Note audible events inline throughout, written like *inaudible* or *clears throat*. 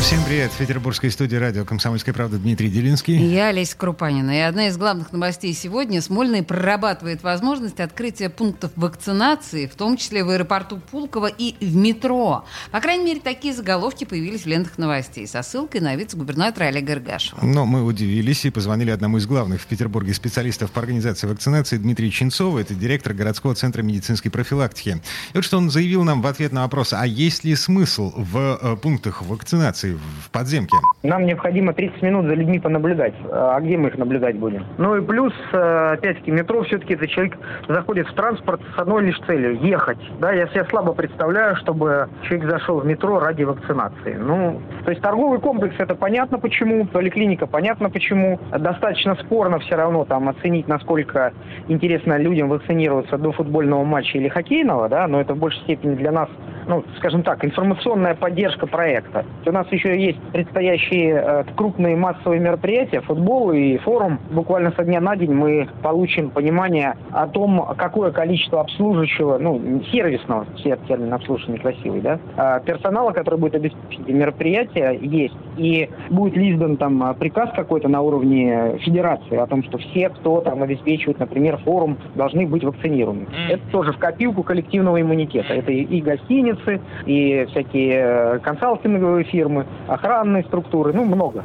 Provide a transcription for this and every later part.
Всем привет. В петербургской студии радио «Комсомольская правда» Дмитрий Делинский. Я Олеся Крупанина. И одна из главных новостей сегодня. Смольный прорабатывает возможность открытия пунктов вакцинации, в том числе в аэропорту Пулково и в метро. По крайней мере, такие заголовки появились в лентах новостей со ссылкой на вице-губернатора Олега Иргашева. Но мы удивились и позвонили одному из главных в Петербурге специалистов по организации вакцинации Дмитрию Ченцову. Это директор городского центра медицинской профилактики. И вот что он заявил нам в ответ на вопрос, а есть ли смысл в э, пунктах вакцинации в подземке? Нам необходимо 30 минут за людьми понаблюдать. А где мы их наблюдать будем? Ну и плюс, э, опять-таки, метро все-таки это человек заходит в транспорт с одной лишь целью – ехать. Да, я себе слабо представляю, чтобы человек зашел в метро ради вакцинации. Ну, то есть торговый комплекс – это понятно почему, поликлиника – понятно почему. Достаточно спорно все равно там оценить, насколько интересно людям вакцинироваться до футбольного матча или хоккейного, да, но это в большей степени для нас ну, скажем так, информационная поддержка проекта. У нас еще есть предстоящие э, крупные массовые мероприятия, футбол и форум. Буквально со дня на день мы получим понимание о том, какое количество обслуживающего, ну, сервисного, все термин обслуживания красивый, да, э, персонала, который будет обеспечить мероприятие, есть. И будет ли издан там приказ какой-то на уровне федерации о том, что все, кто там обеспечивает, например, форум, должны быть вакцинированы. Это тоже в копилку коллективного иммунитета. Это и гостиницы, и всякие э, консалтинговые фирмы, охранные структуры, ну, много.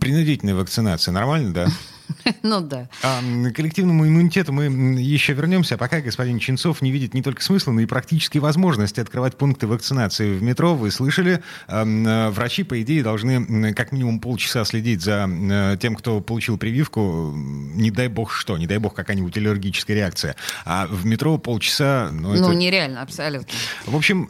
Принудительная вакцинация, нормально, да? *laughs* *laughs* Ну да. А, к коллективному иммунитету мы еще вернемся. А пока господин Ченцов не видит не только смысла, но и практически возможности открывать пункты вакцинации в метро. Вы слышали, э, врачи, по идее, должны как минимум полчаса следить за э, тем, кто получил прививку. Не дай бог что, не дай бог какая-нибудь аллергическая реакция. А в метро полчаса... Ну, ну это... нереально, абсолютно. В общем...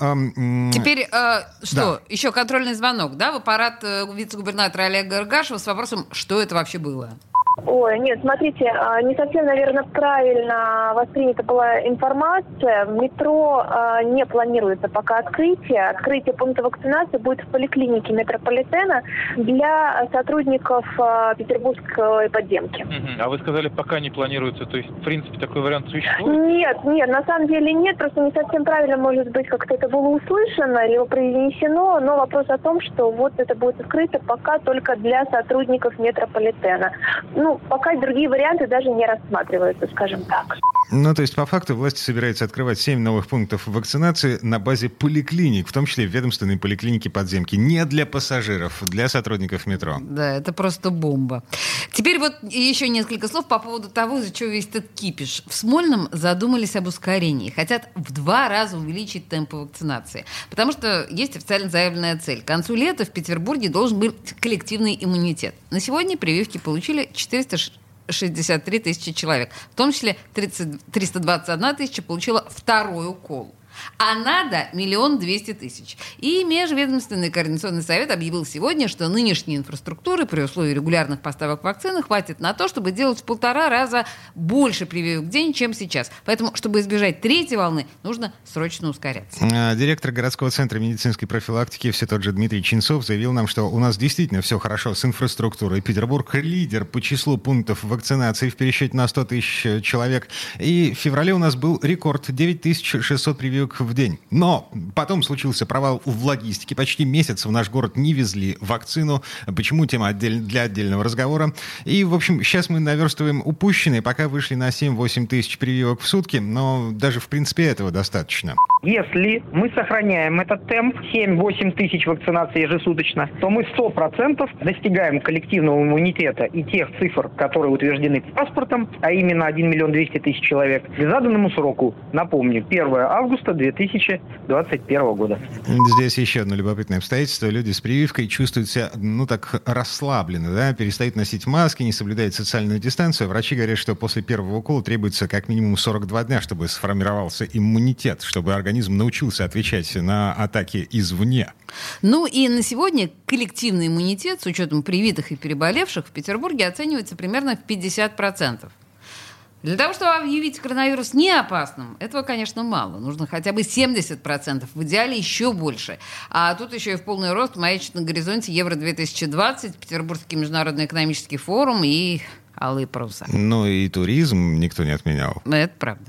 Теперь э, что? Да. Еще контрольный звонок, да, в аппарат э, вице-губернатора Олега Иргашева с вопросом, что это вообще было? Ой, нет, смотрите, а, не совсем, наверное, правильно воспринята была информация. В метро а, не планируется пока открытие. Открытие пункта вакцинации будет в поликлинике метрополитена для сотрудников а, петербургской подземки. А вы сказали, пока не планируется, то есть, в принципе, такой вариант существует? Нет, нет, на самом деле нет, просто не совсем правильно, может быть, как-то это было услышано, либо произнесено, но вопрос о том, что вот это будет открыто пока только для сотрудников метрополитена ну, пока другие варианты даже не рассматриваются, скажем так. Ну, то есть, по факту, власти собираются открывать 7 новых пунктов вакцинации на базе поликлиник, в том числе ведомственные поликлиники подземки. Не для пассажиров, для сотрудников метро. Да, это просто бомба. Теперь вот еще несколько слов по поводу того, из-за чего весь этот кипиш. В Смольном задумались об ускорении. Хотят в два раза увеличить темпы вакцинации. Потому что есть официально заявленная цель. К концу лета в Петербурге должен быть коллективный иммунитет. На сегодня прививки получили 463 тысячи человек. В том числе 30, 321 тысяча получила второй укол а надо миллион двести тысяч. И Межведомственный координационный совет объявил сегодня, что нынешней инфраструктуры при условии регулярных поставок вакцины хватит на то, чтобы делать в полтора раза больше прививок в день, чем сейчас. Поэтому, чтобы избежать третьей волны, нужно срочно ускоряться. А, директор городского центра медицинской профилактики, все тот же Дмитрий Чинцов, заявил нам, что у нас действительно все хорошо с инфраструктурой. Петербург лидер по числу пунктов вакцинации в пересчете на 100 тысяч человек. И в феврале у нас был рекорд 9600 прививок прививок в день. Но потом случился провал в логистике. Почти месяц в наш город не везли вакцину. Почему? Тема отдель... для отдельного разговора. И, в общем, сейчас мы наверстываем упущенные, пока вышли на 7-8 тысяч прививок в сутки, но даже, в принципе, этого достаточно. Если мы сохраняем этот темп 7-8 тысяч вакцинаций ежесуточно, то мы 100% достигаем коллективного иммунитета и тех цифр, которые утверждены паспортом, а именно 1 миллион 200 тысяч человек, к заданному сроку. Напомню, 1 августа 2021 года. Здесь еще одно любопытное обстоятельство. Люди с прививкой чувствуют себя, ну, так расслабленно, да, перестают носить маски, не соблюдают социальную дистанцию. Врачи говорят, что после первого укола требуется как минимум 42 дня, чтобы сформировался иммунитет, чтобы организм научился отвечать на атаки извне. Ну и на сегодня коллективный иммунитет с учетом привитых и переболевших в Петербурге оценивается примерно в 50%. Для того, чтобы объявить коронавирус не опасным, этого, конечно, мало. Нужно хотя бы 70%, в идеале еще больше. А тут еще и в полный рост маячит на горизонте Евро-2020, Петербургский международный экономический форум и алые паруса. Ну и туризм никто не отменял. Это правда.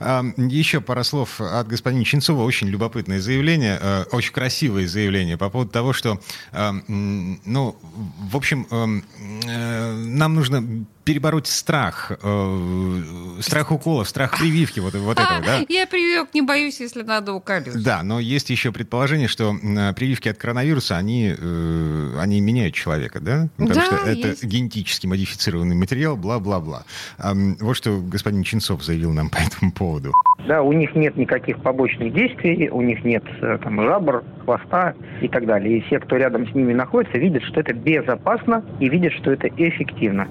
Ага. Еще пара слов от господина Чинцова. Очень любопытное заявление, э, очень красивое заявление по поводу того, что, ну, в общем, э, нам нужно перебороть страх, э, страх уколов, страх прививки, вот, вот этого, да? *laughs* Я прививок не боюсь, если надо уколюсь. Да, но есть еще предположение, что э, прививки от коронавируса, они, э, они меняют человека, да? Потому Да, что это есть. генетически модифицированный материал, бла-бла-бла. Ам, вот что господин Чинцов заявил нам *laughs* по этому поводу. Да, у них нет никаких побочных действий, у них нет э, там жабр, хвоста и так далее. И все, кто рядом с ними находится, видят, что это безопасно и видят, что это эффективно.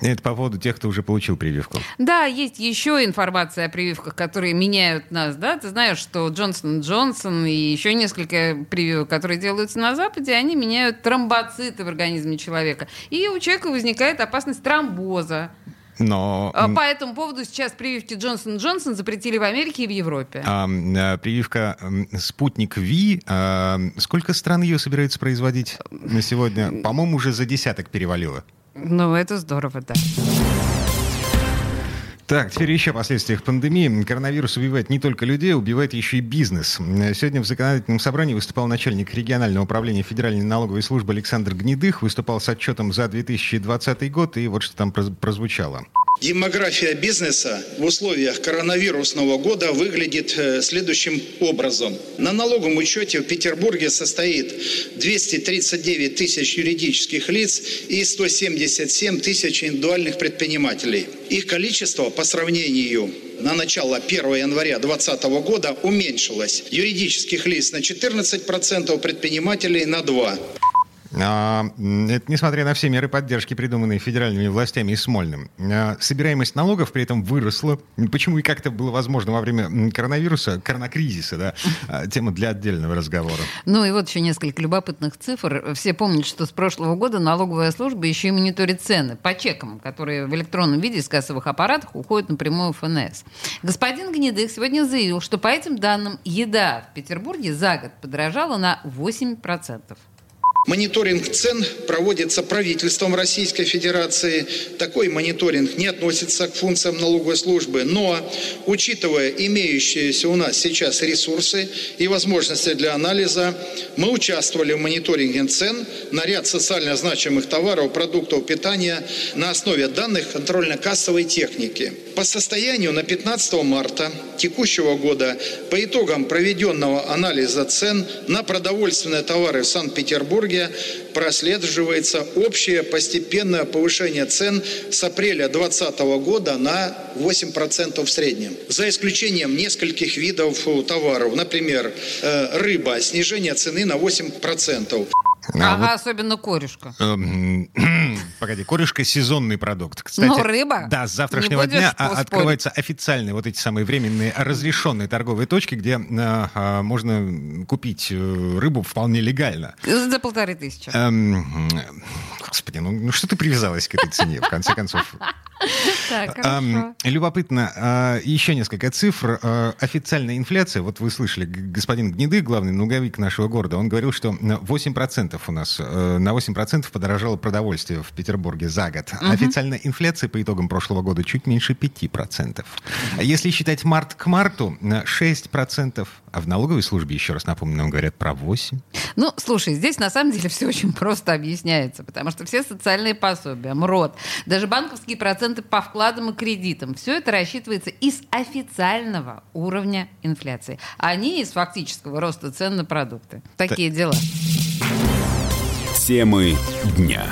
Это по поводу тех, кто уже получил прививку. Да, есть еще информация о прививках, которые меняют нас, да? Ты знаешь, что Джонсон Джонсон и еще несколько прививок, которые делаются на Западе, они меняют тромбоциты в организме человека. И у человека возникает опасность тромбоза. Но А По этому поводу сейчас прививки Джонсон Джонсон запретили в Америке и в Европе. ам, э, прививка «Спутник Ви», ам, сколько стран ее собираются производить на сегодня? По-моему, уже за десяток перевалило. Ну, это здорово, да. Так, теперь еще о последствиях пандемии. Коронавирус убивает не только людей, убивает еще и бизнес. Сегодня в законодательном собрании выступал начальник регионального управления Федеральной налоговой службы Александр Гнедых, выступал с отчетом за 2020 год, и вот что там проз- прозвучало. Демография бизнеса в условиях коронавирусного года выглядит э, следующим образом. На налоговом учете в Петербурге состоит 239 тысяч юридических лиц и 177 тысяч индивидуальных предпринимателей. Их количество по сравнению на начало 1 января 2020 года уменьшилось. Юридических лиц на 14%, предпринимателей на 2%. А, Это несмотря на все меры поддержки, придуманные федеральными властями и Смольным. А, Собираемость налогов при этом выросла. Почему и как это было возможно во время коронавируса, коронакризиса, да? А, Тема для отдельного разговора. Ну и вот еще несколько любопытных цифр. Все помнят, что с прошлого года налоговая служба еще и мониторит цены по чекам, которые в электронном виде из кассовых аппаратов уходят напрямую в ФНС. Господин Гнедых сегодня заявил, что по этим данным еда в Петербурге за год подорожала на 8%. Мониторинг цен проводится правительством Российской Федерации. Такой мониторинг не относится к функциям налоговой службы, но, учитывая имеющиеся у нас сейчас ресурсы и возможности для анализа, мы участвовали в мониторинге цен на ряд социально значимых товаров, продуктов питания на основе данных контрольно-кассовой техники. По состоянию на 15 марта текущего года по итогам проведенного анализа цен на продовольственные товары в Санкт-Петербурге прослеживается общее постепенное повышение цен с апреля 2020 года на 8% в среднем. За исключением нескольких видов товаров, например, э, рыба, снижение цены на 8%. А ага, особенно корешка. *clears throat* Погоди, корешка сезонный продукт. Кстати, Ну, рыба. Да, с завтрашнего дня а, спорить. открываются официальные вот эти самые временные разрешенные торговые точки, где э, а, можно купить э, рыбу вполне легально. За полторы тысячи. Эм, Господи, ну, ну что ты привязалась к этой цене, в конце концов? *laughs* Так. Любопытно, а, еще несколько цифр. А, Официальная инфляция, вот вы слышали, господин Гнедых, главный налоговик нашего города, он говорил, что на 8% у нас, э, на 8% подорожало продовольствие в Петербурге за год. Официальная инфляция по итогам прошлого года чуть меньше 5%. А Если считать март к марту, на 6%, а в налоговой службе, еще раз напомню, нам говорят про 8%. Ну, слушай, здесь на самом деле все очень просто объясняется, потому что все социальные пособия, МРОД, даже банковские проценты по вкладам и кредитам, все это рассчитывается из официального уровня инфляции, а не из фактического роста цен на продукты. Такие дела. Темы дня.